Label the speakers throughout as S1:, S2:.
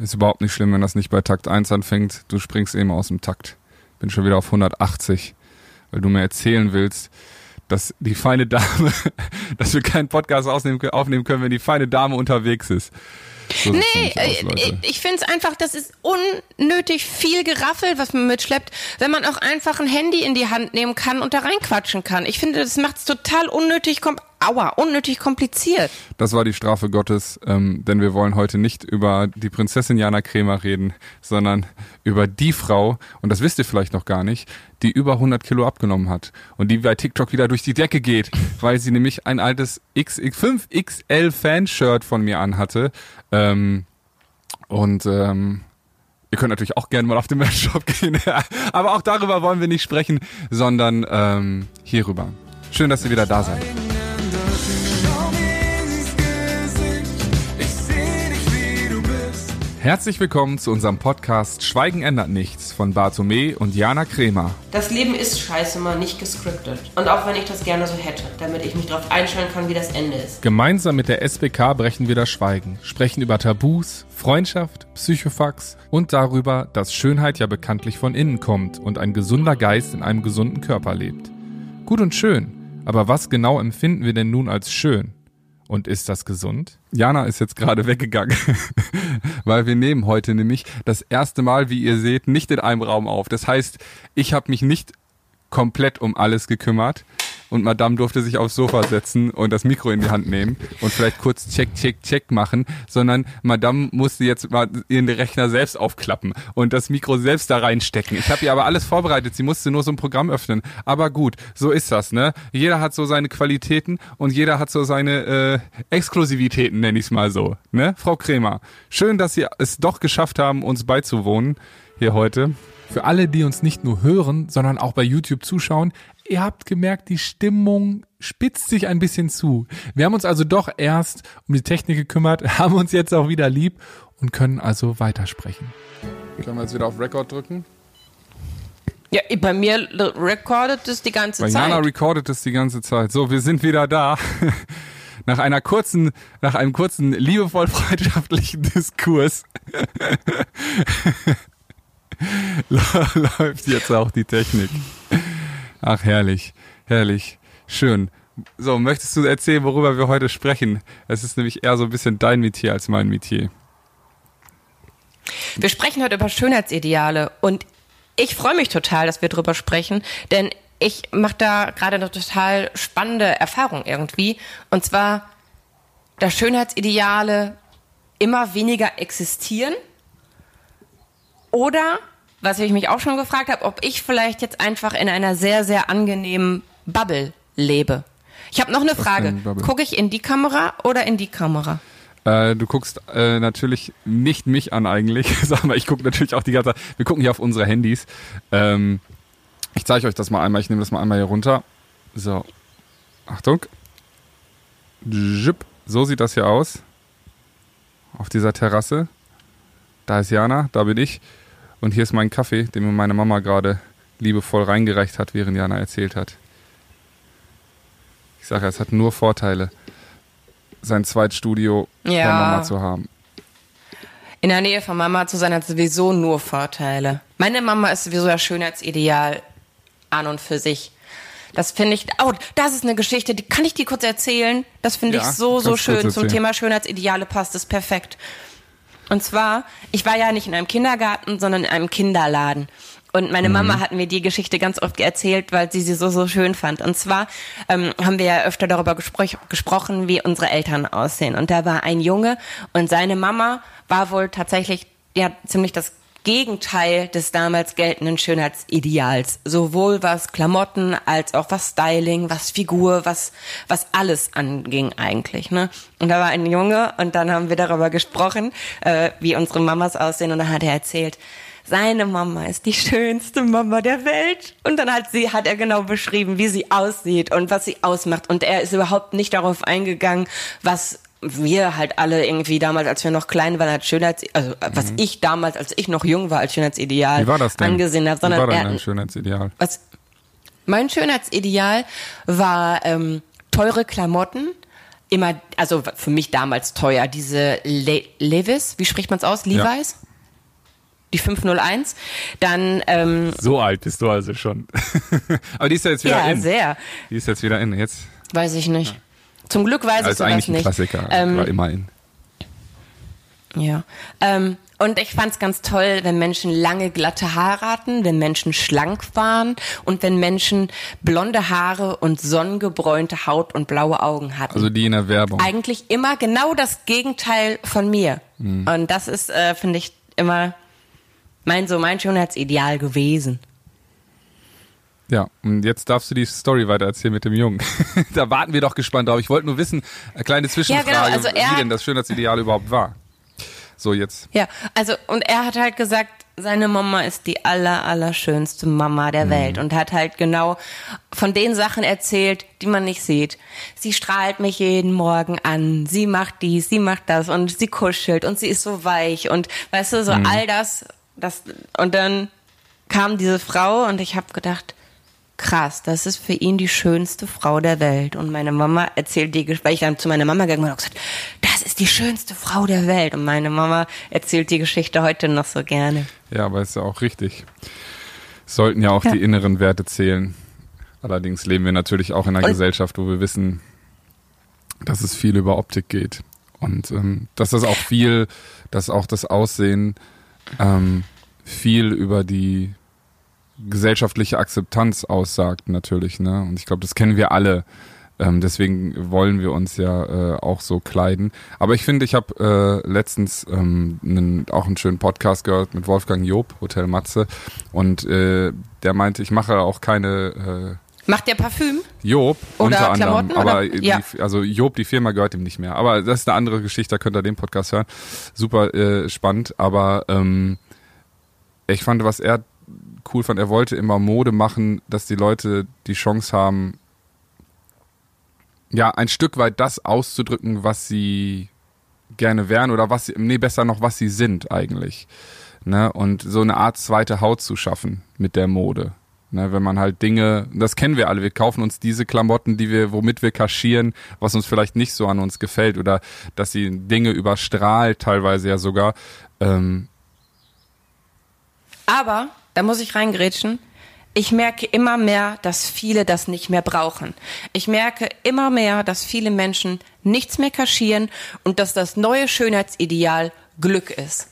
S1: Ist überhaupt nicht schlimm, wenn das nicht bei Takt 1 anfängt. Du springst eben aus dem Takt. Bin schon wieder auf 180, weil du mir erzählen willst, dass die feine Dame, dass wir keinen Podcast aufnehmen können, wenn die feine Dame unterwegs ist.
S2: So nee, aus, äh, ich finde es einfach, das ist unnötig viel Geraffel, was man mitschleppt, wenn man auch einfach ein Handy in die Hand nehmen kann und da reinquatschen kann. Ich finde, das macht es total unnötig, aua, unnötig kompliziert.
S1: Das war die Strafe Gottes, ähm, denn wir wollen heute nicht über die Prinzessin Jana Kremer reden, sondern über die Frau, und das wisst ihr vielleicht noch gar nicht, die über 100 Kilo abgenommen hat und die bei TikTok wieder durch die Decke geht, weil sie nämlich ein altes X, 5XL Fanshirt von mir anhatte. Ähm, und ähm, Ihr könnt natürlich auch gerne mal auf den Merch-Shop gehen, aber auch darüber wollen wir nicht sprechen, sondern ähm, hierüber. Schön, dass ihr wieder da seid. Herzlich willkommen zu unserem Podcast Schweigen ändert nichts von Bartome und Jana Kremer.
S2: Das Leben ist scheiße mal nicht gescriptet. Und auch wenn ich das gerne so hätte, damit ich mich darauf einstellen kann, wie das Ende ist.
S1: Gemeinsam mit der SBK brechen wir das Schweigen, sprechen über Tabus, Freundschaft, Psychofax und darüber, dass Schönheit ja bekanntlich von innen kommt und ein gesunder Geist in einem gesunden Körper lebt. Gut und schön, aber was genau empfinden wir denn nun als schön? Und ist das gesund? Jana ist jetzt gerade weggegangen, weil wir nehmen heute nämlich das erste Mal, wie ihr seht, nicht in einem Raum auf. Das heißt, ich habe mich nicht komplett um alles gekümmert und Madame durfte sich aufs Sofa setzen und das Mikro in die Hand nehmen und vielleicht kurz check, check, check machen, sondern Madame musste jetzt mal ihren Rechner selbst aufklappen und das Mikro selbst da reinstecken. Ich habe ihr aber alles vorbereitet, sie musste nur so ein Programm öffnen. Aber gut, so ist das, ne? Jeder hat so seine Qualitäten und jeder hat so seine äh, Exklusivitäten, nenne ich es mal so, ne? Frau Kremer, schön, dass Sie es doch geschafft haben, uns beizuwohnen hier heute. Für alle, die uns nicht nur hören, sondern auch bei YouTube zuschauen, ihr habt gemerkt, die Stimmung spitzt sich ein bisschen zu. Wir haben uns also doch erst um die Technik gekümmert, haben uns jetzt auch wieder lieb und können also weitersprechen. Können wir jetzt wieder auf Record drücken?
S2: Ja, bei mir recordet es die ganze
S1: bei
S2: Zeit.
S1: Bei Jana recordet es die ganze Zeit. So, wir sind wieder da. Nach einer kurzen, nach einem kurzen liebevoll freundschaftlichen Diskurs läuft jetzt auch die Technik. Ach, herrlich, herrlich, schön. So, möchtest du erzählen, worüber wir heute sprechen? Es ist nämlich eher so ein bisschen dein Metier als mein Metier.
S2: Wir sprechen heute über Schönheitsideale und ich freue mich total, dass wir darüber sprechen, denn ich mache da gerade eine total spannende Erfahrung irgendwie. Und zwar, dass Schönheitsideale immer weniger existieren oder was ich mich auch schon gefragt habe, ob ich vielleicht jetzt einfach in einer sehr, sehr angenehmen Bubble lebe. Ich habe noch eine Frage. Gucke ich in die Kamera oder in die Kamera?
S1: Äh, du guckst äh, natürlich nicht mich an eigentlich, sag mal, ich gucke natürlich auch die ganze Zeit. Wir gucken hier auf unsere Handys. Ähm, ich zeige euch das mal einmal. Ich nehme das mal einmal hier runter. So. Achtung. So sieht das hier aus. Auf dieser Terrasse. Da ist Jana, da bin ich. Und hier ist mein Kaffee, den mir meine Mama gerade liebevoll reingereicht hat, während Jana erzählt hat. Ich sage ja, es hat nur Vorteile, sein Zweitstudio ja. bei Mama zu haben.
S2: In der Nähe von Mama zu sein hat sowieso nur Vorteile. Meine Mama ist sowieso das Schönheitsideal an und für sich. Das finde ich, oh, das ist eine Geschichte, die kann ich dir kurz erzählen. Das finde ja, ich so, so schön. Zum Thema Schönheitsideale passt es perfekt. Und zwar, ich war ja nicht in einem Kindergarten, sondern in einem Kinderladen. Und meine Mama mhm. hat mir die Geschichte ganz oft erzählt, weil sie sie so, so schön fand. Und zwar ähm, haben wir ja öfter darüber gespro gesprochen, wie unsere Eltern aussehen. Und da war ein Junge und seine Mama war wohl tatsächlich ja ziemlich das Gegenteil des damals geltenden Schönheitsideals. Sowohl was Klamotten als auch was Styling, was Figur, was, was alles anging eigentlich, ne? Und da war ein Junge und dann haben wir darüber gesprochen, äh, wie unsere Mamas aussehen und dann hat er erzählt, seine Mama ist die schönste Mama der Welt. Und dann hat sie, hat er genau beschrieben, wie sie aussieht und was sie ausmacht. Und er ist überhaupt nicht darauf eingegangen, was wir halt alle irgendwie damals, als wir noch klein waren, als Schönheits, also was mhm. ich damals, als ich noch jung war, als Schönheitsideal
S1: Wie war das denn?
S2: angesehen habe, sondern
S1: Wie war denn dein Schönheitsideal?
S2: Was, mein Schönheitsideal war ähm, teure Klamotten, immer, also für mich damals teuer, diese Le Levis, wie spricht man es aus? Levi's? Die 501. Dann, ähm,
S1: So alt bist du also schon. Aber die ist ja jetzt wieder
S2: ja,
S1: in.
S2: sehr.
S1: Die ist jetzt wieder in. Jetzt
S2: Weiß ich nicht. Zum Glück weiß ich
S1: als
S2: sowas
S1: eigentlich ein
S2: nicht.
S1: Klassiker.
S2: Ähm,
S1: war immer in.
S2: Ja. Ähm, und ich fand's ganz toll, wenn Menschen lange glatte Haare hatten, wenn Menschen schlank waren und wenn Menschen blonde Haare und sonnengebräunte Haut und blaue Augen hatten.
S1: Also die in der Werbung.
S2: Eigentlich immer genau das Gegenteil von mir.
S1: Mhm.
S2: Und das ist, äh, finde ich, immer mein so mein Schönheitsideal gewesen.
S1: Ja, und jetzt darfst du die Story weiter erzählen mit dem Jungen. da warten wir doch gespannt drauf. Ich wollte nur wissen, eine kleine Zwischenfrage,
S2: Ja, genau, also er
S1: wie denn das Schönheitsideal überhaupt war. So, jetzt.
S2: Ja, also und er hat halt gesagt, seine Mama ist die aller, aller schönste Mama der Welt und hat halt genau von den Sachen erzählt, die man nicht sieht. Sie strahlt mich jeden Morgen an, sie macht dies, sie macht das und sie kuschelt und sie ist so weich und weißt du, so all das, das und dann kam diese Frau und ich habe gedacht, krass, das ist für ihn die schönste Frau der Welt. Und meine Mama erzählt die, weil ich dann zu meiner Mama gegangen bin und gesagt, das ist die schönste Frau der Welt. Und meine Mama erzählt die Geschichte heute noch so gerne.
S1: Ja, aber ist ja auch richtig. Sollten ja auch
S2: Ja.
S1: die inneren Werte zählen. Allerdings leben wir natürlich auch in einer
S2: Und-
S1: Gesellschaft, wo wir wissen, dass es viel über Optik geht. Und ähm, dass das auch viel, dass auch das Aussehen ähm, viel über die gesellschaftliche Akzeptanz aussagt, natürlich. Ne? Und ich glaube, das kennen wir alle. Ähm, deswegen wollen wir uns ja äh, auch so kleiden. Aber ich finde, ich habe äh, letztens ähm, einen, auch einen schönen Podcast gehört mit Wolfgang Job, Hotel Matze. Und äh, der meinte, ich mache auch keine äh,
S2: Macht der Parfüm?
S1: Job
S2: Oder
S1: unter anderem,
S2: Klamotten,
S1: aber
S2: oder?
S1: die,
S2: Ja.
S1: also Job, die Firma gehört ihm nicht mehr. Aber das ist eine andere Geschichte, da könnt ihr den Podcast hören. Super äh, spannend, aber ähm, ich fand, was er cool fand, er wollte immer Mode machen, dass die Leute die Chance haben, ja, ein Stück weit das auszudrücken, was sie gerne wären oder was sie, nee, besser noch, was sie sind eigentlich. Ne? Und so eine Art zweite Haut zu schaffen mit der Mode. Ne, wenn man halt Dinge, das kennen wir alle, wir kaufen uns diese Klamotten, die wir, womit wir kaschieren, was uns vielleicht nicht so an uns gefällt oder dass sie Dinge überstrahlt, teilweise ja sogar. Ähm,
S2: Aber, da muss ich reingrätschen, ich merke immer mehr, dass viele das nicht mehr brauchen. Ich merke immer mehr, dass viele Menschen nichts mehr kaschieren und dass das neue Schönheitsideal Glück ist.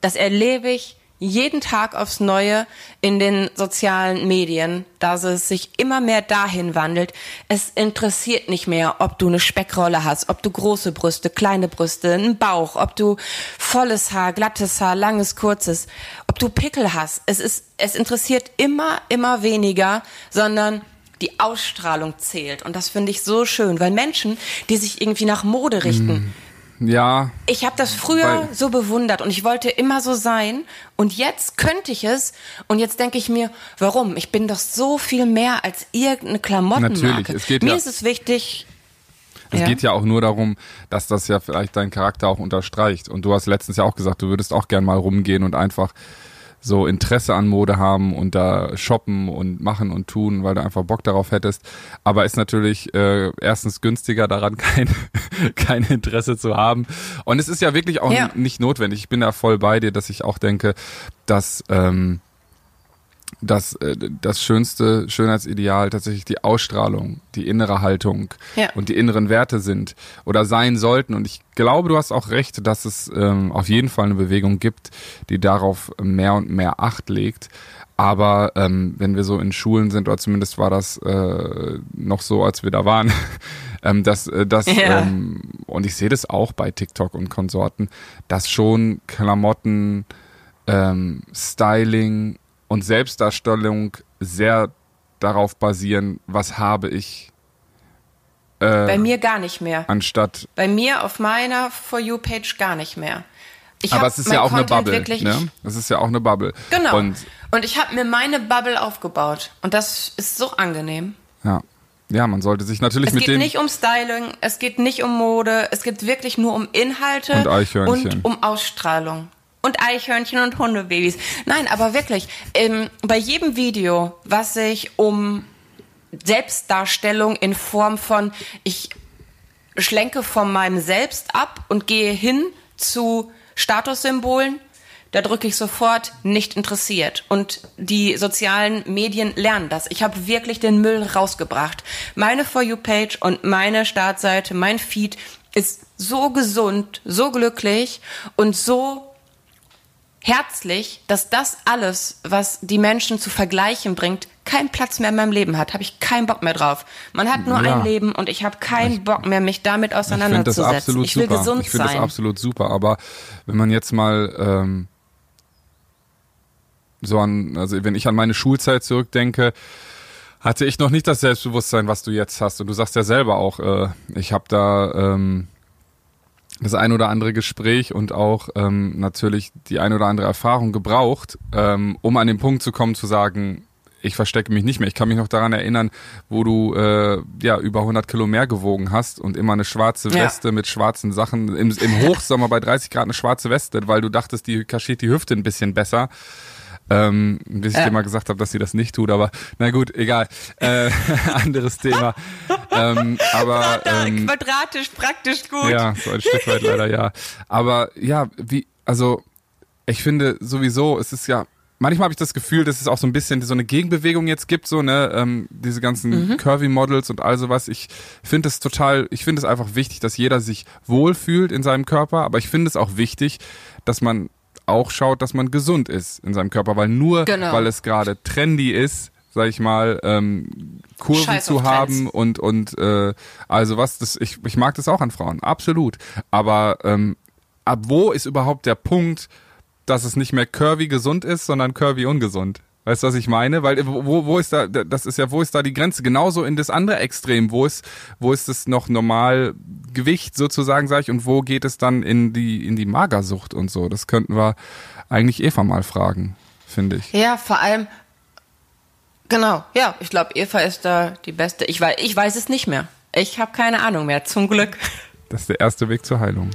S2: Das erlebe ich jeden Tag aufs Neue in den sozialen Medien, dass es sich immer mehr dahin wandelt. Es interessiert nicht mehr, ob du eine Speckrolle hast, ob du große Brüste, kleine Brüste, einen Bauch, ob du volles Haar, glattes Haar, langes, kurzes, ob du Pickel hast. Es ist, es interessiert immer, immer weniger, sondern die Ausstrahlung zählt. Und das finde ich so schön, weil Menschen, die sich irgendwie nach Mode richten,
S1: ja,
S2: ich habe das früher so bewundert und ich wollte immer so sein und jetzt könnte ich es und jetzt denke ich mir, warum? Ich bin doch so viel mehr als irgendeine Klamottenmarke.
S1: Natürlich, es geht
S2: mir
S1: ja-
S2: ist es wichtig.
S1: Es
S2: Ja.
S1: geht ja auch nur darum, dass das ja vielleicht deinen Charakter auch unterstreicht. Und du hast letztens ja auch gesagt, du würdest auch gern mal rumgehen und einfach so Interesse an Mode haben und da shoppen und machen und tun, weil du einfach Bock darauf hättest. Aber ist natürlich äh, erstens günstiger daran, kein, kein Interesse zu haben. Und es ist ja wirklich auch
S2: Ja.
S1: nicht notwendig. Ich bin da voll bei dir, dass ich auch denke, dass ähm, dass äh, das schönste Schönheitsideal tatsächlich die Ausstrahlung, die innere Haltung
S2: Ja.
S1: und die inneren Werte sind oder sein sollten. Und ich glaube, du hast auch recht, dass es ähm, auf jeden Fall eine Bewegung gibt, die darauf mehr und mehr Acht legt. Aber ähm, wenn wir so in Schulen sind, oder zumindest war das äh, noch so, als wir da waren, ähm, dass äh, das
S2: Ja.
S1: ähm, und ich sehe das auch bei TikTok und Konsorten, dass schon Klamotten, ähm, Styling und Selbstdarstellung sehr darauf basieren, was habe ich, äh,
S2: Bei mir gar nicht mehr.
S1: anstatt
S2: Bei mir auf meiner For You Page gar nicht mehr. Ich
S1: aber es ist ja auch eine
S2: Content
S1: Bubble,
S2: Wirklich,
S1: ne? Es ist ja auch eine Bubble.
S2: Genau.
S1: Und
S2: Und, ich habe mir meine Bubble aufgebaut und das ist so angenehm.
S1: ja, ja, man sollte sich natürlich
S2: Es
S1: mit
S2: geht
S1: den
S2: nicht um Styling, es geht nicht um Mode, es geht wirklich nur um Inhalte
S1: Und
S2: und um Ausstrahlung. Und Eichhörnchen und Hundebabys. Nein, aber wirklich, ähm, bei jedem Video, was sich um Selbstdarstellung in Form von ich schlenke von meinem Selbst ab und gehe hin zu Statussymbolen, da drücke ich sofort nicht interessiert. Und die sozialen Medien lernen das. Ich habe wirklich den Müll rausgebracht. Meine For You-Page und meine Startseite, mein Feed ist so gesund, so glücklich und so herzlich, dass das alles, was die Menschen zu vergleichen bringt, keinen Platz mehr in meinem Leben hat. Habe ich keinen Bock mehr drauf. Man hat nur ja. ein Leben und ich habe keinen Bock mehr, mich damit auseinanderzusetzen. Ich, ich will
S1: super.
S2: gesund
S1: ich
S2: sein. Ich
S1: finde das absolut super. Aber wenn man jetzt mal ähm, so an, also wenn ich an meine Schulzeit zurückdenke, hatte ich noch nicht das Selbstbewusstsein, was du jetzt hast. Und du sagst ja selber auch, äh, ich habe da ähm, das ein oder andere Gespräch und auch ähm, natürlich die ein oder andere Erfahrung gebraucht, ähm, um an den Punkt zu kommen, zu sagen, ich verstecke mich nicht mehr. Ich kann mich noch daran erinnern, wo du äh, ja über 100 Kilo mehr gewogen hast und immer eine schwarze Weste ja. mit schwarzen Sachen im, im Hochsommer bei 30 Grad eine schwarze Weste, weil du dachtest, die kaschiert die Hüfte ein bisschen besser ähm, bis ich äh. dir mal gesagt habe, dass sie das nicht tut, aber na gut, egal. Äh, anderes Thema. ähm, aber ähm,
S2: quadratisch praktisch gut.
S1: Ja, so ein Stück weit leider ja. Aber ja, wie, also ich finde sowieso, es ist ja manchmal habe ich das Gefühl, dass es auch so ein bisschen so eine Gegenbewegung jetzt gibt, so ne, ähm, diese ganzen mhm. Curvy Models und all sowas. Ich finde es total, ich finde es einfach wichtig, dass jeder sich wohlfühlt in seinem Körper, aber ich finde es auch wichtig, dass man auch schaut, dass man gesund ist in seinem Körper, weil nur genau. weil es gerade trendy ist, sag ich mal, ähm, Kurven Scheiß zu haben und und äh, also was, das ich ich mag das auch an Frauen, absolut. Aber ähm, ab wo ist überhaupt der Punkt, dass es nicht mehr curvy gesund ist, sondern curvy ungesund? Weißt du, was ich meine? Weil wo, wo ist da, das ist ja, wo ist da die Grenze? Genauso in das andere Extrem. Wo ist, wo ist es noch normal Gewicht sozusagen, sag ich, und wo geht es dann in die, in die Magersucht und so? Das könnten wir eigentlich Eva mal fragen, finde ich.
S2: Ja, vor allem, genau, ja, ich glaube, Eva ist da die beste. Ich weiß, ich weiß es nicht mehr. Ich habe keine Ahnung mehr, zum Glück.
S1: Das ist der erste Weg zur Heilung.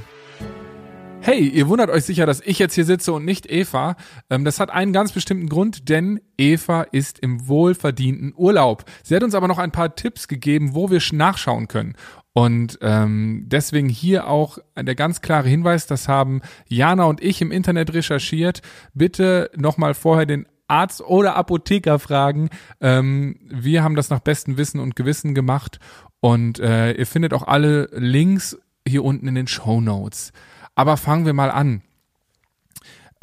S1: Hey, ihr wundert euch sicher, dass ich jetzt hier sitze und nicht Eva. Ähm, das hat einen ganz bestimmten Grund, denn Eva ist im wohlverdienten Urlaub. Sie hat uns aber noch ein paar Tipps gegeben, wo wir nachschauen können. Und ähm, deswegen hier auch der ganz klare Hinweis, das haben Jana und ich im Internet recherchiert. Bitte nochmal vorher den Arzt oder Apotheker fragen. Ähm, wir haben das nach bestem Wissen und Gewissen gemacht. Und äh, ihr findet auch alle Links hier unten in den Show Notes. Aber fangen wir mal an.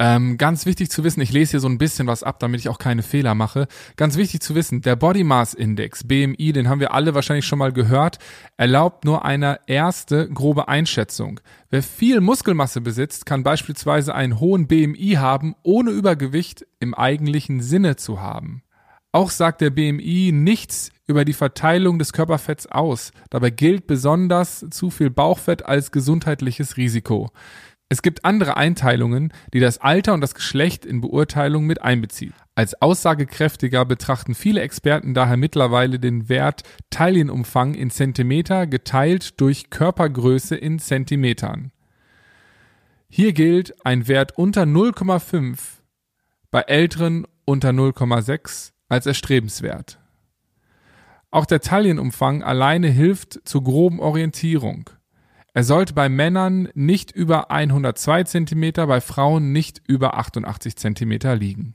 S1: Ähm, ganz wichtig zu wissen, ich lese hier so ein bisschen was ab, damit ich auch keine Fehler mache. Ganz wichtig zu wissen, der Body Mass Index, BMI, den haben wir alle wahrscheinlich schon mal gehört, erlaubt nur eine erste grobe Einschätzung. Wer viel Muskelmasse besitzt, kann beispielsweise einen hohen BMI haben, ohne Übergewicht im eigentlichen Sinne zu haben. Auch sagt der BMI nichts über die Verteilung des Körperfetts aus. Dabei gilt besonders zu viel Bauchfett als gesundheitliches Risiko. Es gibt andere Einteilungen, die das Alter und das Geschlecht in Beurteilung mit einbeziehen. Als aussagekräftiger betrachten viele Experten daher mittlerweile den Wert Taillenumfang in Zentimeter geteilt durch Körpergröße in Zentimetern. Hier gilt ein Wert unter 0,5, bei älteren unter 0,6 als erstrebenswert. Auch der Taillenumfang alleine hilft zur groben Orientierung. Er sollte bei Männern nicht über 102 cm, bei Frauen nicht über 88 cm liegen.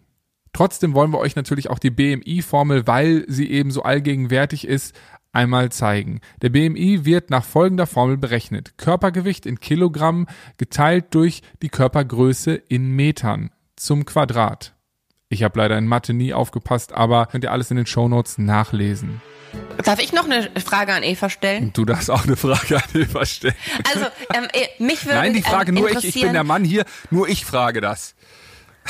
S1: Trotzdem wollen wir euch natürlich auch die BMI-Formel, weil sie eben so allgegenwärtig ist, einmal zeigen. Der BMI wird nach folgender Formel berechnet. Körpergewicht in Kilogramm geteilt durch die Körpergröße in Metern zum Quadrat. Ich habe leider in Mathe nie aufgepasst, aber könnt ihr alles in den Shownotes nachlesen.
S2: Darf ich noch eine Frage an Eva stellen?
S1: Du darfst auch eine Frage an Eva stellen.
S2: Also, ähm, äh, mich würde
S1: Nein, die Frage ähm, nur ich, ich bin der Mann hier, nur ich frage das.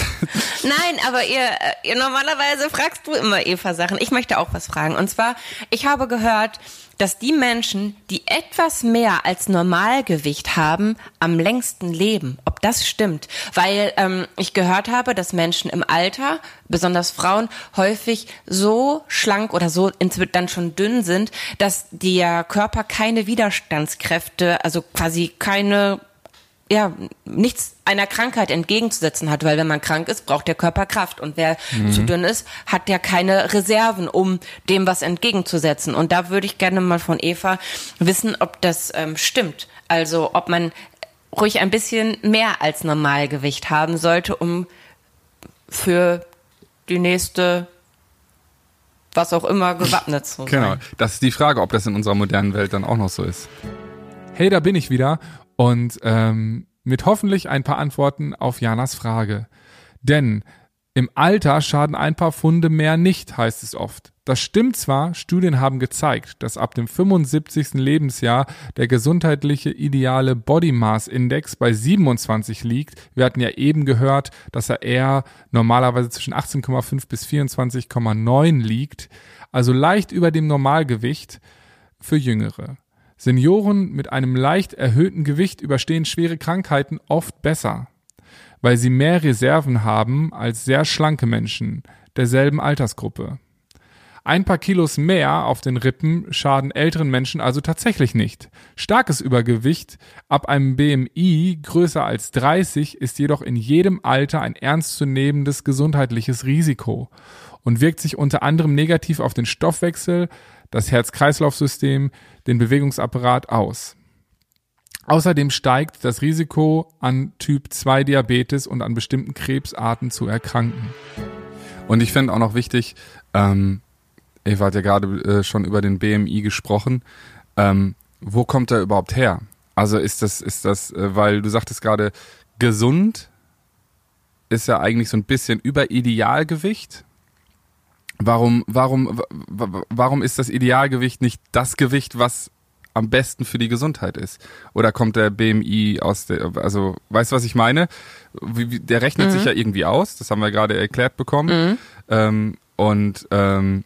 S2: Nein, aber ihr, äh, ihr normalerweise fragst du immer Eva Sachen. Ich möchte auch was fragen. Und zwar, ich habe gehört, dass die Menschen, die etwas mehr als Normalgewicht haben, am längsten leben. Ob das stimmt? Weil ähm, ich gehört habe, dass Menschen im Alter, besonders Frauen, häufig so schlank oder so dann schon dünn sind, dass der Körper keine Widerstandskräfte, also quasi keine ja, nichts einer Krankheit entgegenzusetzen hat, weil wenn man krank ist, braucht der Körper Kraft und wer mhm. zu dünn ist, hat ja keine Reserven, um dem was entgegenzusetzen. Und da würde ich gerne mal von Eva wissen, ob das ähm, stimmt. Also ob man ruhig ein bisschen mehr als Normalgewicht haben sollte, um für die nächste was auch immer gewappnet zu
S1: sein. Genau, das ist die Frage, ob das in unserer modernen Welt dann auch noch so ist. Hey, da bin ich wieder und ähm, mit hoffentlich ein paar Antworten auf Janas Frage. Denn im Alter schaden ein paar Funde mehr nicht, heißt es oft. Das stimmt zwar, Studien haben gezeigt, dass ab dem 75. Lebensjahr der gesundheitliche ideale Body Mass Index bei 27 liegt. Wir hatten ja eben gehört, dass er eher normalerweise zwischen 18,5 bis 24,9 liegt, also leicht über dem Normalgewicht für Jüngere. Senioren mit einem leicht erhöhten Gewicht überstehen schwere Krankheiten oft besser, weil sie mehr Reserven haben als sehr schlanke Menschen derselben Altersgruppe. Ein paar Kilos mehr auf den Rippen schaden älteren Menschen also tatsächlich nicht. Starkes Übergewicht ab einem BMI größer als 30 ist jedoch in jedem Alter ein ernstzunehmendes gesundheitliches Risiko und wirkt sich unter anderem negativ auf den Stoffwechsel, das Herz-Kreislauf-System, den Bewegungsapparat aus. Außerdem steigt das Risiko, an Typ 2 Diabetes und an bestimmten Krebsarten zu erkranken. Und ich finde auch noch wichtig, ähm, Eva hat ja gerade äh, schon über den BMI gesprochen. Ähm, wo kommt er überhaupt her? Also ist das, ist das, äh, weil du sagtest gerade, gesund ist ja eigentlich so ein bisschen über Idealgewicht. Warum, warum, warum ist das Idealgewicht nicht das Gewicht, was am besten für die Gesundheit ist? Oder kommt der BMI aus der, also, weißt du, was ich meine? Der rechnet mhm. sich ja irgendwie aus, das haben wir gerade erklärt bekommen. Mhm. Ähm, und ähm,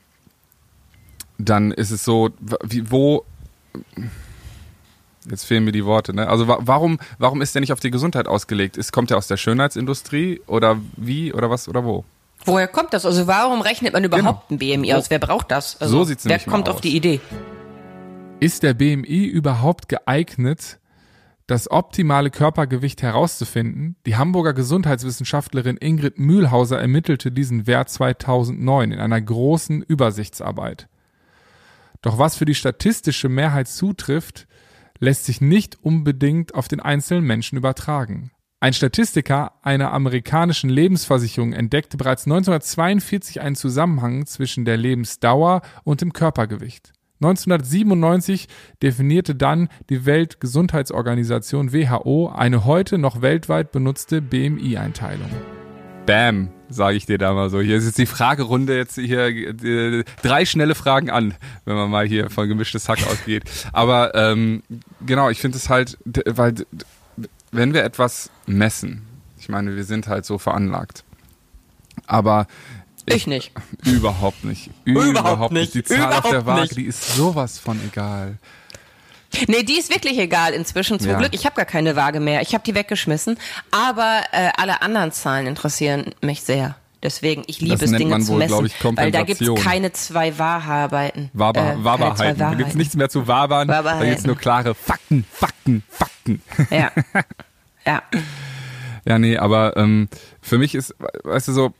S1: dann ist es so, wie, wo, jetzt fehlen mir die Worte, ne? Also warum, warum ist der nicht auf die Gesundheit ausgelegt? Ist, kommt er aus der Schönheitsindustrie oder wie oder was oder wo?
S2: Woher kommt das? Also warum rechnet man überhaupt genau. ein BMI aus? Wer braucht das? Also,
S1: so sieht's
S2: Wer kommt auf die Idee?
S1: Ist der BMI überhaupt geeignet, das optimale Körpergewicht herauszufinden? Die Hamburger Gesundheitswissenschaftlerin Ingrid Mühlhauser ermittelte diesen Wert 2009 in einer großen Übersichtsarbeit. Doch was für die statistische Mehrheit zutrifft, lässt sich nicht unbedingt auf den einzelnen Menschen übertragen. Ein Statistiker einer amerikanischen Lebensversicherung entdeckte bereits 1942 einen Zusammenhang zwischen der Lebensdauer und dem Körpergewicht. 1997 definierte dann die Weltgesundheitsorganisation WHO eine heute noch weltweit benutzte BMI-Einteilung. Bam, sage ich dir da mal so. Hier ist jetzt die Fragerunde, jetzt hier äh, drei schnelle Fragen an, wenn man mal hier von gemischtes Hack ausgeht. Aber ähm, genau, ich finde es halt, weil wenn wir etwas messen, ich meine, wir sind halt so veranlagt. Aber
S2: ich, ich nicht.
S1: Überhaupt nicht.
S2: Überhaupt, nicht.
S1: Die Zahl überhaupt auf der Waage, nicht. die ist sowas von egal.
S2: Nee, die ist wirklich egal inzwischen, zum ja. Glück. Ich habe gar keine Waage mehr. Ich habe die weggeschmissen. Aber äh, alle anderen Zahlen interessieren mich sehr. Deswegen, ich liebe das es, Dinge zu messen. Ich, weil da gibt es keine zwei Wahrheiten.
S1: Wahrbar, äh, Wahrbarheiten. Da gibt es nichts mehr zu wabern. Da gibt es nur klare Fakten, Fakten, Fakten.
S2: Ja. ja.
S1: Ja, nee, aber ähm, für mich ist, weißt du so,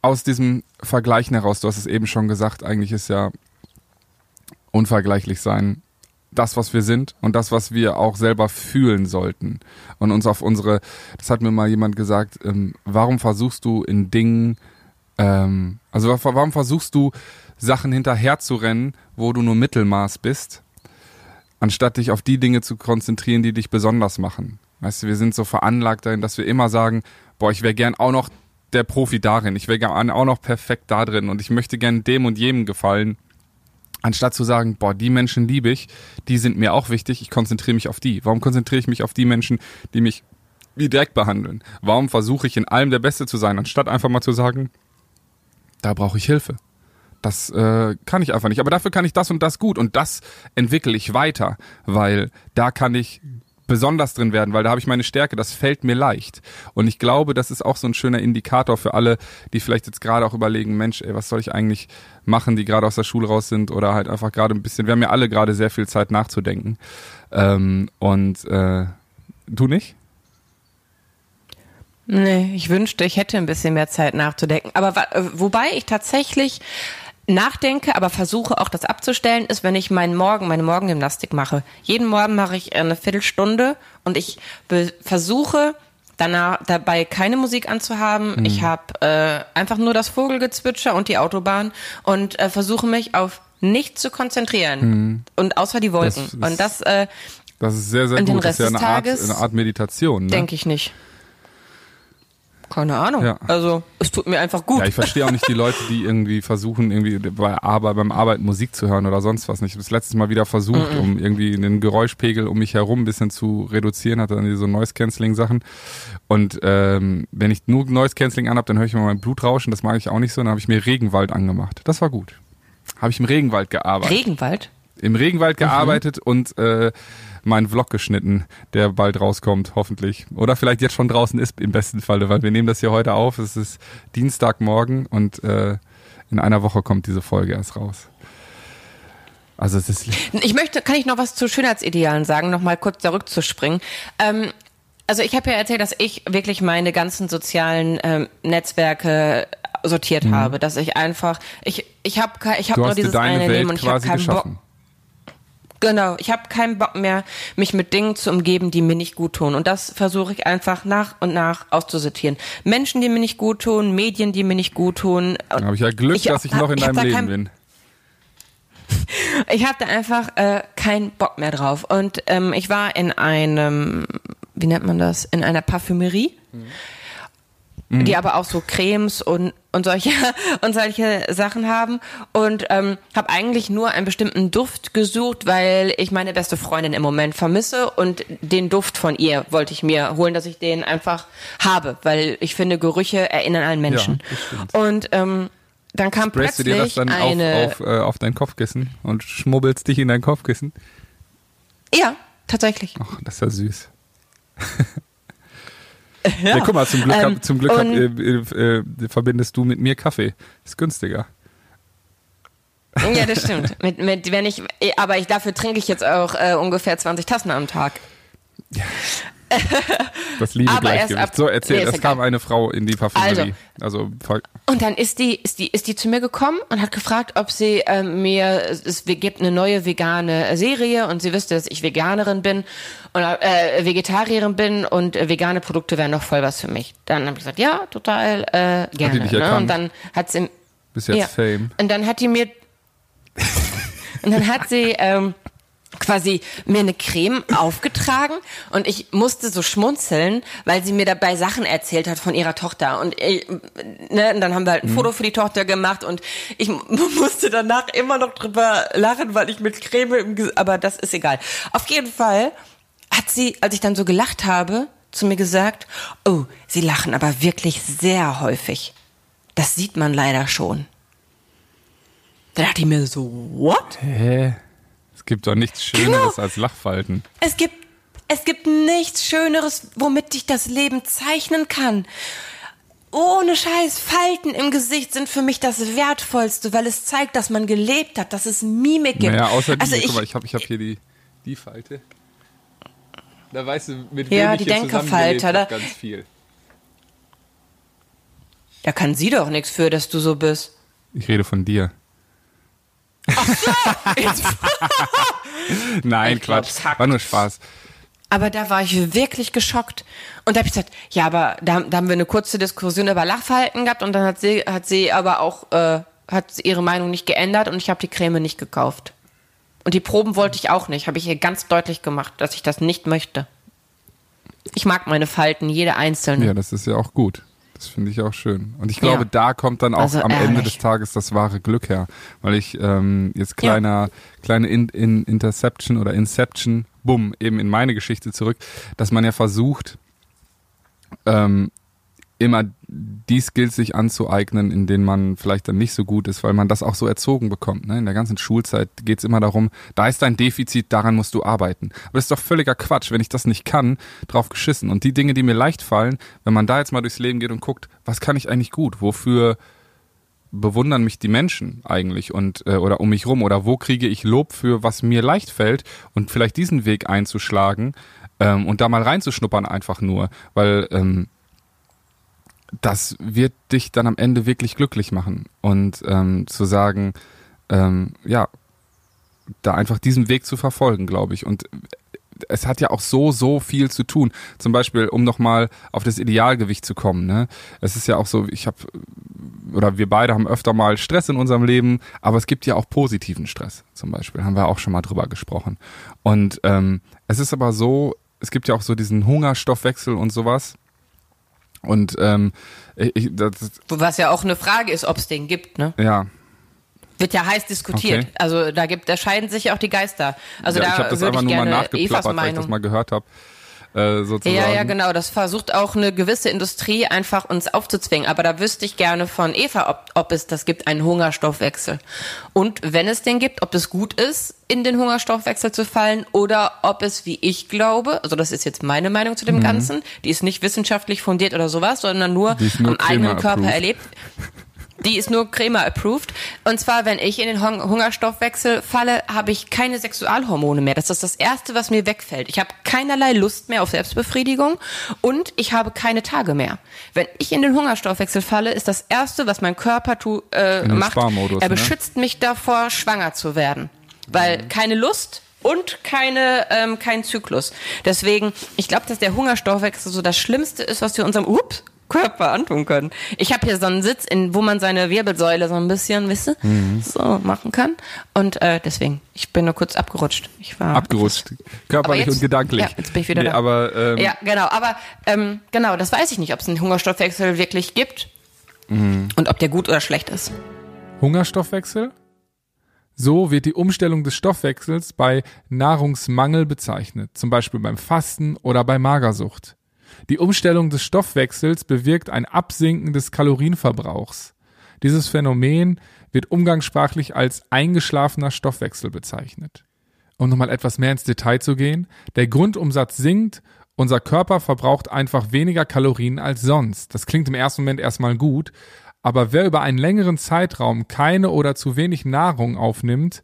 S1: aus diesem Vergleichen heraus, du hast es eben schon gesagt, eigentlich ist ja unvergleichlich sein das, was wir sind und das, was wir auch selber fühlen sollten. Und uns auf unsere, das hat mir mal jemand gesagt, ähm, warum versuchst du in Dingen, ähm, also warum versuchst du Sachen hinterher zu rennen, wo du nur Mittelmaß bist, anstatt dich auf die Dinge zu konzentrieren, die dich besonders machen. Weißt du, wir sind so veranlagt dahin, dass wir immer sagen, boah, ich wäre gern auch noch der Profi darin, ich wäre gern auch noch perfekt da drin und ich möchte gern dem und jedem gefallen anstatt zu sagen, boah, die Menschen liebe ich, die sind mir auch wichtig, ich konzentriere mich auf die. Warum konzentriere ich mich auf die Menschen, die mich wie Dreck behandeln? Warum versuche ich in allem der Beste zu sein, anstatt einfach mal zu sagen, da brauche ich Hilfe. Das äh, kann ich einfach nicht. Aber dafür kann ich das und das gut und das entwickle ich weiter, weil da kann ich besonders drin werden, weil da habe ich meine Stärke, das fällt mir leicht. Und ich glaube, das ist auch so ein schöner Indikator für alle, die vielleicht jetzt gerade auch überlegen, Mensch, ey, was soll ich eigentlich machen, die gerade aus der Schule raus sind oder halt einfach gerade ein bisschen, wir haben ja alle gerade sehr viel Zeit nachzudenken. Ähm, und äh, Du nicht?
S2: Nee, ich wünschte, ich hätte ein bisschen mehr Zeit nachzudenken. Aber äh, wobei ich tatsächlich nachdenke, aber versuche auch das abzustellen, ist, wenn ich meinen Morgen, meine Morgengymnastik mache. Jeden Morgen mache ich eine Viertelstunde und ich versuche danach dabei keine Musik anzuhaben. Mhm. Ich habe äh, einfach nur das Vogelgezwitscher und die Autobahn und äh, versuche mich auf nichts zu konzentrieren mhm. und außer die Wolken. Das und das äh,
S1: das ist sehr, sehr gut. das ist ja eine Art, eine Art Meditation. Ne?
S2: Denke ich nicht. Keine Ahnung. Ja. Also es tut mir einfach gut.
S1: Ja, ich verstehe auch nicht die Leute, die irgendwie versuchen, irgendwie bei Arbeit, beim Arbeiten Musik zu hören oder sonst was nicht. Ich habe das letztes Mal wieder versucht, mm -mm. um irgendwie den Geräuschpegel um mich herum ein bisschen zu reduzieren, hatte dann diese Noise-Canceling-Sachen. Und ähm, wenn ich nur Noise-Canceling anhab, dann höre ich immer mein Blut rauschen. Das mag ich auch nicht so. Dann habe ich mir Regenwald angemacht. Das war gut. Habe ich im Regenwald gearbeitet.
S2: Regenwald?
S1: Im Regenwald mhm. gearbeitet mhm. und äh, meinen Vlog geschnitten, der bald rauskommt, hoffentlich. Oder vielleicht jetzt schon draußen ist im besten Falle, weil wir nehmen das hier heute auf. Es ist Dienstagmorgen und äh, in einer Woche kommt diese Folge erst raus. Also es ist.
S2: Ich möchte, kann ich noch was zu Schönheitsidealen sagen, noch mal kurz zurückzuspringen. Ähm, also ich habe ja erzählt, dass ich wirklich meine ganzen sozialen ähm, Netzwerke sortiert mhm. habe, dass ich einfach, ich, ich habe ich hab nur dieses eine Welt Leben und ich habe keinen Bock. Genau, ich habe keinen Bock mehr, mich mit Dingen zu umgeben, die mir nicht gut tun. Und das versuche ich einfach nach und nach auszusortieren. Menschen, die mir nicht gut tun, Medien, die mir nicht gut tun.
S1: Dann habe ich ja Glück, ich, dass ich hab, noch in deinem Leben kein, bin.
S2: ich habe da einfach äh, keinen Bock mehr drauf. Und ähm, ich war in einem, wie nennt man das, in einer Parfümerie. Mhm mhm. die aber auch so Cremes und und solche und solche Sachen haben und ähm, habe eigentlich nur einen bestimmten Duft gesucht, weil ich meine beste Freundin im Moment vermisse und den Duft von ihr wollte ich mir holen, dass ich den einfach habe, weil ich finde Gerüche erinnern an Menschen. Ja, und ähm, dann kam Sprayst plötzlich du dir das dann eine
S1: auf, auf, äh, auf dein Kopfkissen und schmubbelst dich in dein Kopfkissen?
S2: Ja, tatsächlich.
S1: Ach, das ist ja süß. Ja, ja guck mal, zum Glück, ähm, zum Glück hab, äh, äh, äh, verbindest du mit mir Kaffee. Ist günstiger.
S2: Ja, das stimmt. mit, mit, wenn ich, aber ich, dafür trinke ich jetzt auch äh, ungefähr 20 Tassen am Tag. Ja.
S1: Das liebe Gleichgewicht. Ab, so, erzähl, nee, es kam eine Frau in die Parfümerie. Also, also,
S2: und dann ist die, ist die, ist die zu mir gekommen und hat gefragt, ob sie äh, mir, es gibt eine neue vegane Serie und sie wüsste, dass ich Veganerin bin und äh, Vegetarierin bin und äh, vegane Produkte wären noch voll was für mich. Dann habe ich gesagt, ja, total äh, gerne. Ne? Und dann hat sie
S1: bis jetzt ja. Fame.
S2: Und dann hat die mir und dann hat sie ähm, quasi mir eine Creme aufgetragen und ich musste so schmunzeln, weil sie mir dabei Sachen erzählt hat von ihrer Tochter und, ich, ne, und dann haben wir halt ein mhm. Foto für die Tochter gemacht und ich musste danach immer noch drüber lachen, weil ich mit Creme im Ges aber das ist egal. Auf jeden Fall hat sie, als ich dann so gelacht habe, zu mir gesagt, oh, sie lachen aber wirklich sehr häufig. Das sieht man leider schon. Da dachte ich mir so, what?
S1: Hä? Es gibt doch nichts Schöneres genau. als Lachfalten.
S2: Es gibt, es gibt nichts Schöneres, womit ich das Leben zeichnen kann. Ohne Scheiß, Falten im Gesicht sind für mich das Wertvollste, weil es zeigt, dass man gelebt hat, dass es Mimik gibt.
S1: Naja, außer die, also ich, guck mal, ich habe ich hab hier die, die Falte. Da weißt du, mit wem ja, ich die hier Denkerfalte, habe, ganz viel.
S2: Da kann sie doch nichts für, dass du so bist.
S1: Ich rede von dir. Ach so, Nein, ich Quatsch. War nur Spaß.
S2: Aber da war ich wirklich geschockt. Und da habe ich gesagt, ja, aber da, da, haben wir eine kurze Diskussion über Lachverhalten gehabt und dann hat sie, hat sie aber auch, äh, hat ihre Meinung nicht geändert und ich habe die Creme nicht gekauft. Und die Proben wollte ich auch nicht, habe ich ihr ganz deutlich gemacht, dass ich das nicht möchte. Ich mag meine Falten, jede einzelne.
S1: Ja, das ist ja auch gut. Das finde ich auch schön. Und ich glaube, ja. da kommt dann auch also am Ende des Tages das wahre Glück her. Weil ich ähm, jetzt kleiner, ja. kleine in, in Interception oder Inception, bumm, eben in meine Geschichte zurück, dass man ja versucht, ähm, immer die Skills sich anzueignen, in denen man vielleicht dann nicht so gut ist, weil man das auch so erzogen bekommt. Ne? In der ganzen Schulzeit geht es immer darum, da ist dein Defizit, daran musst du arbeiten. Aber das ist doch völliger Quatsch, wenn ich das nicht kann, drauf geschissen. Und die Dinge, die mir leicht fallen, wenn man da jetzt mal durchs Leben geht und guckt, was kann ich eigentlich gut, wofür bewundern mich die Menschen eigentlich und äh, oder um mich rum oder wo kriege ich Lob für was mir leicht fällt und vielleicht diesen Weg einzuschlagen, Ähm, und da mal reinzuschnuppern einfach nur, weil ähm, das wird dich dann am Ende wirklich glücklich machen. Und ähm, zu sagen, ähm, ja, da einfach diesen Weg zu verfolgen, glaube ich. Und es hat ja auch so, so viel zu tun. Zum Beispiel, um nochmal auf das Idealgewicht zu kommen. Ne? Es ist ja auch so, ich habe, oder wir beide haben öfter mal Stress in unserem Leben, aber es gibt ja auch positiven Stress. Zum Beispiel, haben wir auch schon mal drüber gesprochen. Und ähm, es ist aber so, es gibt ja auch so diesen Hungerstoffwechsel und sowas. Und ähm, ich, das,
S2: was ja auch eine Frage ist, ob es den gibt, ne?
S1: Ja,
S2: wird ja heiß diskutiert. Okay. Also da gibt, da scheiden sich auch die Geister. Also
S1: ja,
S2: da
S1: ich habe das einfach nur mal nachgeplappert, weil ich das mal gehört habe. Äh, sozusagen.
S2: Ja, ja, genau. Das versucht auch eine gewisse Industrie einfach uns aufzuzwingen. Aber da wüsste ich gerne von Eva, ob, ob es das gibt, einen Hungerstoffwechsel. Und wenn es den gibt, ob es gut ist, in den Hungerstoffwechsel zu fallen oder ob es, wie ich glaube, also das ist jetzt meine Meinung zu dem mhm. Ganzen, die ist nicht wissenschaftlich fundiert oder sowas, sondern nur, nur am eigenen Körper erlebt. Die ist nur Crema approved. Und zwar, wenn ich in den Hungerstoffwechsel falle, habe ich keine Sexualhormone mehr. Das ist das Erste, was mir wegfällt. Ich habe keinerlei Lust mehr auf Selbstbefriedigung und ich habe keine Tage mehr. Wenn ich in den Hungerstoffwechsel falle, ist das Erste, was mein Körper tu, äh, macht, er ne? beschützt ne? mich davor, schwanger zu werden. Weil mhm. keine Lust, und keine ähm, kein Zyklus. Deswegen, ich glaube, dass der Hungerstoffwechsel so das Schlimmste ist, was wir unserem ups, Körper antun können. Ich habe hier so einen Sitz, in, wo man seine Wirbelsäule so ein bisschen, wisst ihr, mhm. so machen kann. Und äh, deswegen, ich bin nur kurz abgerutscht. Ich war
S1: abgerutscht, körperlich jetzt, und gedanklich. Ja,
S2: jetzt bin ich wieder nee, da.
S1: Aber, ähm,
S2: ja, genau. Aber ähm, genau, das weiß ich nicht, ob es einen Hungerstoffwechsel wirklich gibt mhm. und ob der gut oder schlecht ist.
S1: Hungerstoffwechsel? So wird die Umstellung des Stoffwechsels bei Nahrungsmangel bezeichnet, zum Beispiel beim Fasten oder bei Magersucht. Die Umstellung des Stoffwechsels bewirkt ein Absinken des Kalorienverbrauchs. Dieses Phänomen wird umgangssprachlich als eingeschlafener Stoffwechsel bezeichnet. Um nochmal etwas mehr ins Detail zu gehen, der Grundumsatz sinkt, unser Körper verbraucht einfach weniger Kalorien als sonst. Das klingt im ersten Moment erstmal gut, aber wer über einen längeren Zeitraum keine oder zu wenig Nahrung aufnimmt,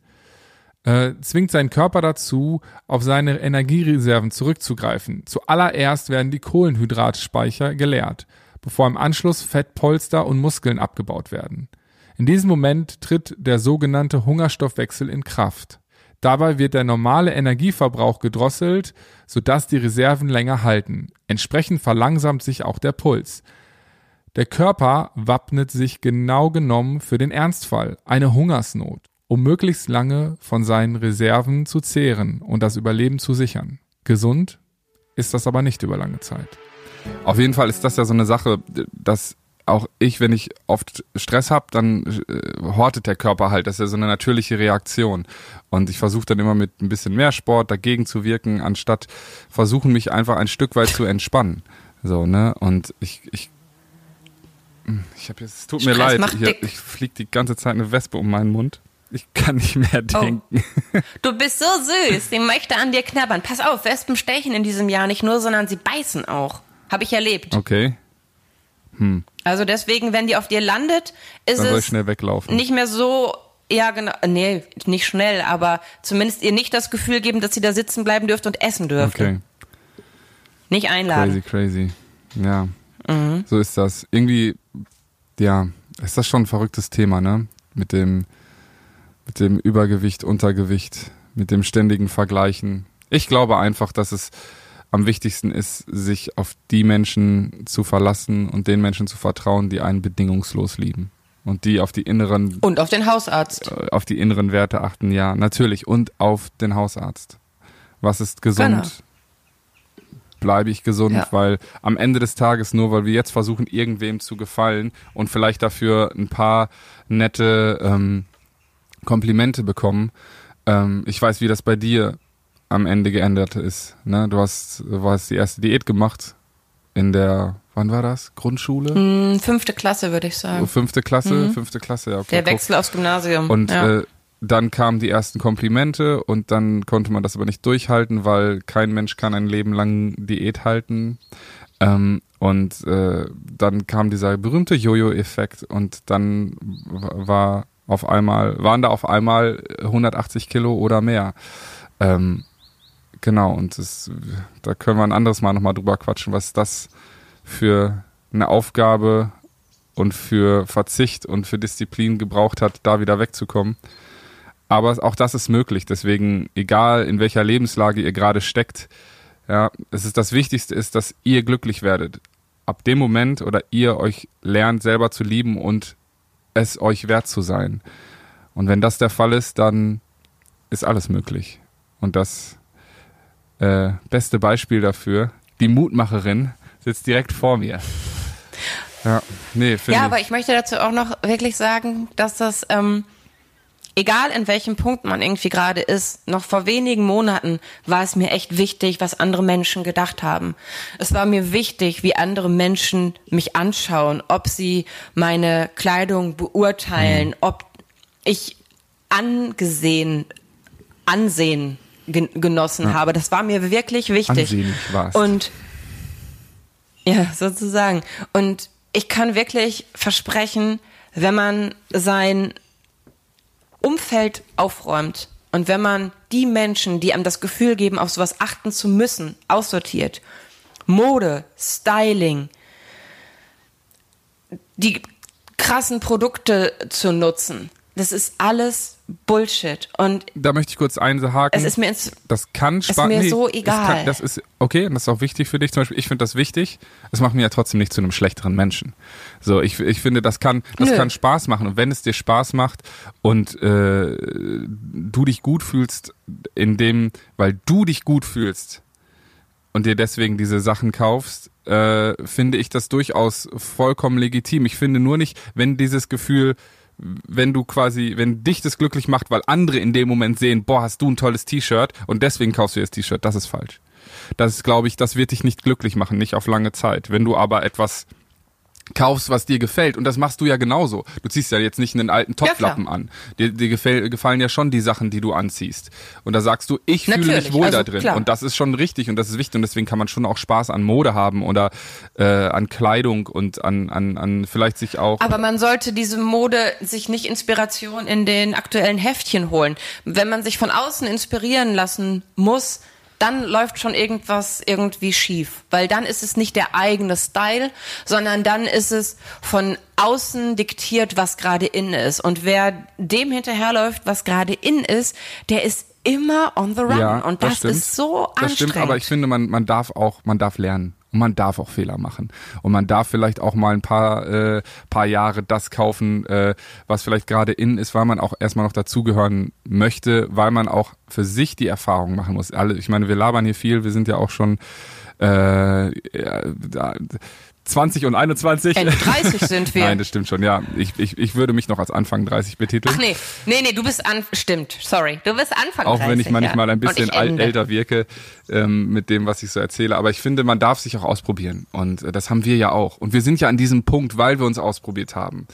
S1: äh, zwingt seinen Körper dazu, auf seine Energiereserven zurückzugreifen. Zuallererst werden die Kohlenhydratspeicher geleert, bevor im Anschluss Fettpolster und Muskeln abgebaut werden. In diesem Moment tritt der sogenannte Hungerstoffwechsel in Kraft. Dabei wird der normale Energieverbrauch gedrosselt, sodass die Reserven länger halten. Entsprechend verlangsamt sich auch der Puls. Der Körper wappnet sich genau genommen für den Ernstfall, eine Hungersnot um möglichst lange von seinen Reserven zu zehren und das Überleben zu sichern. Gesund ist das aber nicht über lange Zeit. Auf jeden Fall ist das ja so eine Sache, dass auch ich, wenn ich oft Stress habe, dann äh, hortet der Körper halt. Das ist ja so eine natürliche Reaktion. Und ich versuche dann immer mit ein bisschen mehr Sport dagegen zu wirken, anstatt versuchen, mich einfach ein Stück weit zu entspannen. So, ne? Und ich, ich ich habe jetzt, es tut mir Stress leid, ich, ich fliegt die ganze Zeit eine Wespe um meinen Mund. Ich kann nicht mehr oh. denken.
S2: Oh. Du bist so süß. Die möchte an dir knabbern. Pass auf, Wespen stechen in diesem Jahr nicht nur, sondern sie beißen auch. Habe ich erlebt.
S1: Okay.
S2: Hm. Also deswegen, wenn die auf dir landet, ist
S1: Dann soll
S2: es
S1: schnell weglaufen.
S2: nicht mehr so, ja genau, nee, nicht schnell, aber zumindest ihr nicht das Gefühl geben, dass sie da sitzen bleiben dürft und essen dürft. Okay. Nicht einladen.
S1: Crazy, crazy. Ja, mhm. so ist das. Irgendwie, ja, ist das schon ein verrücktes Thema, ne? Mit dem mit dem Übergewicht, Untergewicht, mit dem ständigen Vergleichen. Ich glaube einfach, dass es am wichtigsten ist, sich auf die Menschen zu verlassen und den Menschen zu vertrauen, die einen bedingungslos lieben. Und die auf die inneren.
S2: Und auf den Hausarzt.
S1: Äh, auf die inneren Werte achten, ja, natürlich. Und auf den Hausarzt. Was ist gesund? Genau. Bleibe ich gesund, ja. weil am Ende des Tages, nur weil wir jetzt versuchen, irgendwem zu gefallen und vielleicht dafür ein paar nette ähm, Komplimente bekommen. Ähm, ich weiß, wie das bei dir am Ende geändert ist. Ne? Du hast, du hast die erste Diät gemacht in der, wann war das? Grundschule?
S2: Hm, fünfte Klasse, würde ich sagen. Oh,
S1: fünfte Klasse, mhm. fünfte Klasse, ja. Okay,
S2: der Wechsel aufs Gymnasium.
S1: Und ja. äh, dann kamen die ersten Komplimente und dann konnte man das aber nicht durchhalten, weil kein Mensch kann ein Leben lang Diät halten. Ähm, und äh, dann kam dieser berühmte Jojo-Effekt und dann war auf einmal, waren da auf einmal 180 Kilo oder mehr. Ähm, genau, und das, da können wir ein anderes Mal nochmal drüber quatschen, was das für eine Aufgabe und für Verzicht und für Disziplin gebraucht hat, da wieder wegzukommen. Aber auch das ist möglich. Deswegen, egal in welcher Lebenslage ihr gerade steckt, ja, es ist das Wichtigste ist, dass ihr glücklich werdet. Ab dem Moment oder ihr euch lernt, selber zu lieben und es euch wert zu sein. Und wenn das der Fall ist, dann ist alles möglich. Und das äh, beste Beispiel dafür, die Mutmacherin sitzt direkt vor mir.
S2: Ja, nee, Ja, aber ich möchte dazu auch noch wirklich sagen, dass das, ähm, egal in welchem Punkt man irgendwie gerade ist, noch vor wenigen Monaten war es mir echt wichtig, was andere Menschen gedacht haben. Es war mir wichtig, wie andere Menschen mich anschauen, ob sie meine Kleidung beurteilen, mhm. ob ich angesehen, Ansehen genossen ja. habe. Das war mir wirklich wichtig. Ansehnlich war's. Und ja, sozusagen. Und ich kann wirklich versprechen, wenn man sein Umfeld aufräumt und wenn man die Menschen, die einem das Gefühl geben, auf sowas achten zu müssen, aussortiert, Mode, Styling, die krassen Produkte zu nutzen, das ist alles Bullshit. Und
S1: da möchte ich kurz einhaken.
S2: Es ist mir, ins,
S1: das kann
S2: ist mir nee, so egal.
S1: Kann, das ist okay und das ist auch wichtig für dich. Zum Beispiel, ich finde das wichtig. Es macht mir ja trotzdem nicht zu einem schlechteren Menschen. So, ich, ich finde, das kann, das Nö. kann Spaß machen. Und wenn es dir Spaß macht und äh, du dich gut fühlst, in dem, weil du dich gut fühlst und dir deswegen diese Sachen kaufst, äh, finde ich das durchaus vollkommen legitim. Ich finde nur nicht, wenn dieses Gefühl wenn du quasi, wenn dich das glücklich macht, weil andere in dem Moment sehen, boah, hast du ein tolles T-Shirt und deswegen kaufst du das T-Shirt, das ist falsch. Das ist, glaube ich, das wird dich nicht glücklich machen, nicht auf lange Zeit. Wenn du aber etwas kaufst, was dir gefällt. Und das machst du ja genauso. Du ziehst ja jetzt nicht einen alten Topflappen ja, an. Dir, dir gefäll, gefallen ja schon die Sachen, die du anziehst. Und da sagst du, ich fühle mich wohl also, da drin. Klar. Und das ist schon richtig und das ist wichtig. Und deswegen kann man schon auch Spaß an Mode haben oder äh, an Kleidung und an, an, an vielleicht sich auch.
S2: Aber man sollte diese Mode sich nicht Inspiration in den aktuellen Heftchen holen. Wenn man sich von außen inspirieren lassen muss, dann läuft schon irgendwas irgendwie schief, weil dann ist es nicht der eigene Style, sondern dann ist es von außen diktiert, was gerade in ist. Und wer dem hinterherläuft, was gerade in ist, der ist immer on the run. Ja, und das, das ist so anstrengend. Das stimmt,
S1: aber ich finde, man, man darf auch, man darf lernen. Und man darf auch Fehler machen. Und man darf vielleicht auch mal ein paar, äh, paar Jahre das kaufen, äh, was vielleicht gerade in ist, weil man auch erstmal noch dazugehören möchte, weil man auch für sich die Erfahrung machen muss. Alle, ich meine, wir labern hier viel, wir sind ja auch schon äh, ja, 20 und 21.
S2: Ende 30 sind wir.
S1: Nein, das stimmt schon, ja. Ich, ich, ich würde mich noch als Anfang 30 betiteln.
S2: Ach nee, nee, nee, du bist an, stimmt, sorry. Du bist Anfang
S1: auch
S2: 30.
S1: Auch wenn ich manchmal ja. ein bisschen älter wirke ähm, mit dem, was ich so erzähle. Aber ich finde, man darf sich auch ausprobieren. Und äh, das haben wir ja auch. Und wir sind ja an diesem Punkt, weil wir uns ausprobiert haben.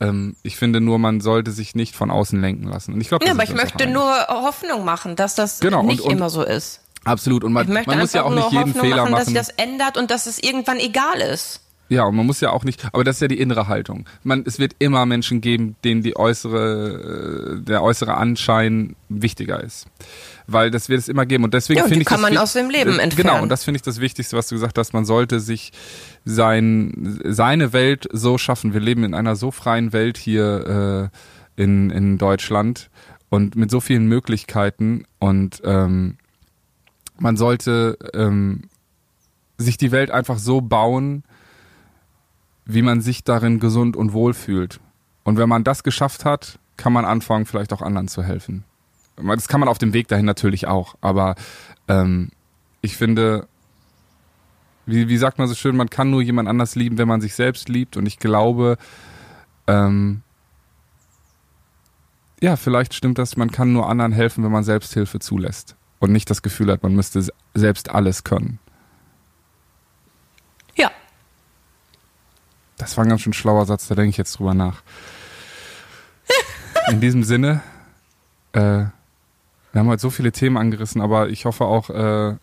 S1: Ähm, ich finde nur, man sollte sich nicht von außen lenken lassen. Und ich glaube,
S2: ja, aber ich möchte nur Hoffnung machen, dass das genau, nicht und, und, immer so ist.
S1: Absolut. Und man, man muss ja auch nicht jeden Hoffnung Fehler machen, machen.
S2: dass sich das ändert und dass es irgendwann egal ist.
S1: Ja, und man muss ja auch nicht, aber das ist ja die innere Haltung. Man, es wird immer Menschen geben, denen die äußere, äh, der äußere Anschein wichtiger ist. Weil das wird es immer geben. Und deswegen ja, finde ich.
S2: kann man aus dem Leben äh, entfernen.
S1: Genau, und das finde ich das Wichtigste, was du gesagt hast. Man sollte sich sein, seine Welt so schaffen. Wir leben in einer so freien Welt hier äh, in, in Deutschland und mit so vielen Möglichkeiten. Und ähm, man sollte ähm, sich die Welt einfach so bauen, wie man sich darin gesund und wohl fühlt. Und wenn man das geschafft hat, kann man anfangen, vielleicht auch anderen zu helfen. Das kann man auf dem Weg dahin natürlich auch, aber ähm, ich finde, wie, wie sagt man so schön, man kann nur jemand anders lieben, wenn man sich selbst liebt. Und ich glaube, ähm, ja, vielleicht stimmt das, man kann nur anderen helfen, wenn man Selbsthilfe zulässt und nicht das Gefühl hat, man müsste selbst alles können.
S2: Ja.
S1: Das war ein ganz schön schlauer Satz, da denke ich jetzt drüber nach. In diesem Sinne, äh, wir haben heute so viele Themen angerissen, aber ich hoffe auch, äh,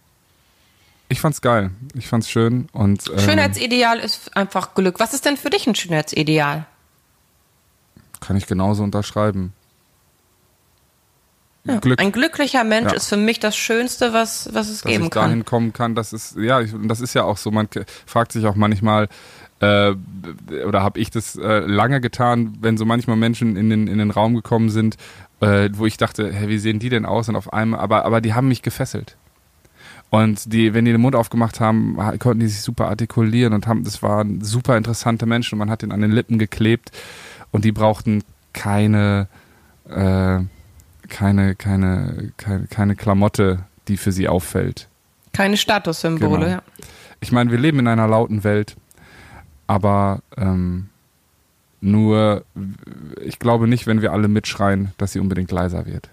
S1: ich fand's geil. Ich fand's schön und
S2: ähm, Schönheitsideal ist einfach Glück. Was ist denn für dich ein Schönheitsideal?
S1: Kann ich genauso unterschreiben
S2: Ja.
S1: Glück.
S2: Ein glücklicher Mensch
S1: Ja.
S2: ist für mich das Schönste, was, was es
S1: dass
S2: geben
S1: ich
S2: kann.
S1: dahin kommen kann, das ist, ja, ich, und das ist ja auch so, man fragt sich auch manchmal, äh, oder habe ich das äh, lange getan, wenn so manchmal Menschen in den, in den Raum gekommen sind, äh, wo ich dachte, hey, wie sehen die denn aus? Und auf einmal, aber, aber die haben mich gefesselt. Und die, wenn die den Mund aufgemacht haben, ha- konnten die sich super artikulieren und haben, das waren super interessante Menschen und man hat den an den Lippen geklebt und die brauchten keine, äh, keine, keine, keine, keine Klamotte, die für sie auffällt.
S2: Keine Statussymbole,
S1: Genau.
S2: ja.
S1: Ich meine, wir leben in einer lauten Welt, aber ähm, nur, ich glaube nicht, wenn wir alle mitschreien, dass sie unbedingt leiser wird.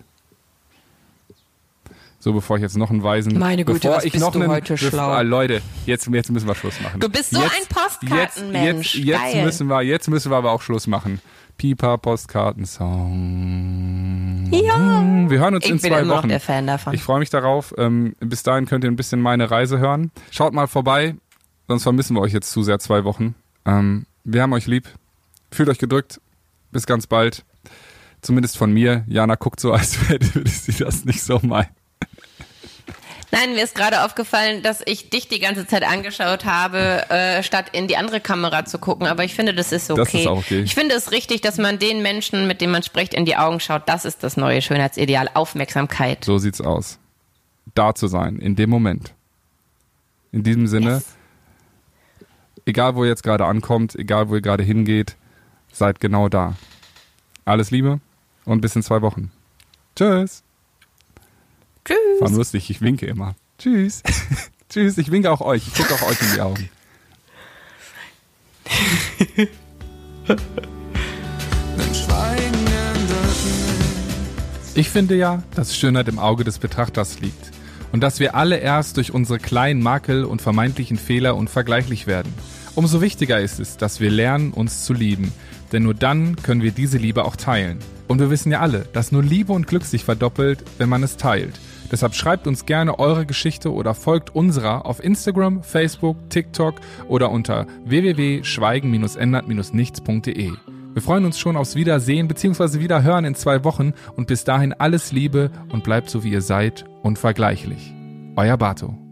S1: So, bevor ich jetzt noch einen Weisen.
S2: Meine Güte,
S1: bevor
S2: was
S1: ich
S2: bist
S1: noch
S2: du
S1: einen,
S2: heute
S1: bevor-
S2: schlau.
S1: Ah, Leute, jetzt, jetzt müssen wir Schluss machen.
S2: Du bist so
S1: jetzt,
S2: ein Postkartenmensch.
S1: Jetzt, jetzt, jetzt müssen wir, jetzt müssen wir aber auch Schluss machen. Pipa Postkartensong.
S2: Ja.
S1: Wir hören uns
S2: Ich
S1: in
S2: bin
S1: zwei
S2: immer noch
S1: Wochen.
S2: der Fan davon.
S1: Ich freue mich darauf. Ähm, bis dahin könnt ihr ein bisschen meine Reise hören. Schaut mal vorbei, sonst vermissen wir euch jetzt zu sehr zwei Wochen. Ähm, wir haben euch lieb. Fühlt euch gedrückt. Bis ganz bald. Zumindest von mir. Jana guckt so, als würde sie das nicht so meinen.
S2: Nein, mir ist gerade aufgefallen, dass ich dich die ganze Zeit angeschaut habe, äh, statt in die andere Kamera zu gucken. Aber ich finde, das ist okay.
S1: Das ist auch okay.
S2: Ich finde es richtig, dass man den Menschen, mit denen man spricht, in die Augen schaut. Das ist das neue Schönheitsideal. Aufmerksamkeit.
S1: So sieht's aus. Da zu sein, in dem Moment. In diesem Sinne,
S2: Yes.
S1: egal wo ihr jetzt gerade ankommt, egal wo ihr gerade hingeht, seid genau da. Alles Liebe und bis in zwei Wochen. Tschüss. War
S2: Tschüss.
S1: lustig, ich winke immer. Tschüss. Tschüss, ich winke auch euch. Ich gucke auch euch in die Augen. Ich finde ja, dass Schönheit im Auge des Betrachters liegt und dass wir alle erst durch unsere kleinen Makel und vermeintlichen Fehler unvergleichlich werden. Umso wichtiger ist es, dass wir lernen, uns zu lieben, denn nur dann können wir diese Liebe auch teilen. Und wir wissen ja alle, dass nur Liebe und Glück sich verdoppelt, wenn man es teilt. Deshalb schreibt uns gerne eure Geschichte oder folgt unserer auf Instagram, Facebook, TikTok oder unter www.schweigen-ändert-nichts.de. Wir freuen uns schon aufs Wiedersehen bzw. Wiederhören in zwei Wochen und bis dahin alles Liebe und bleibt so wie ihr seid, unvergleichlich. Euer Bato.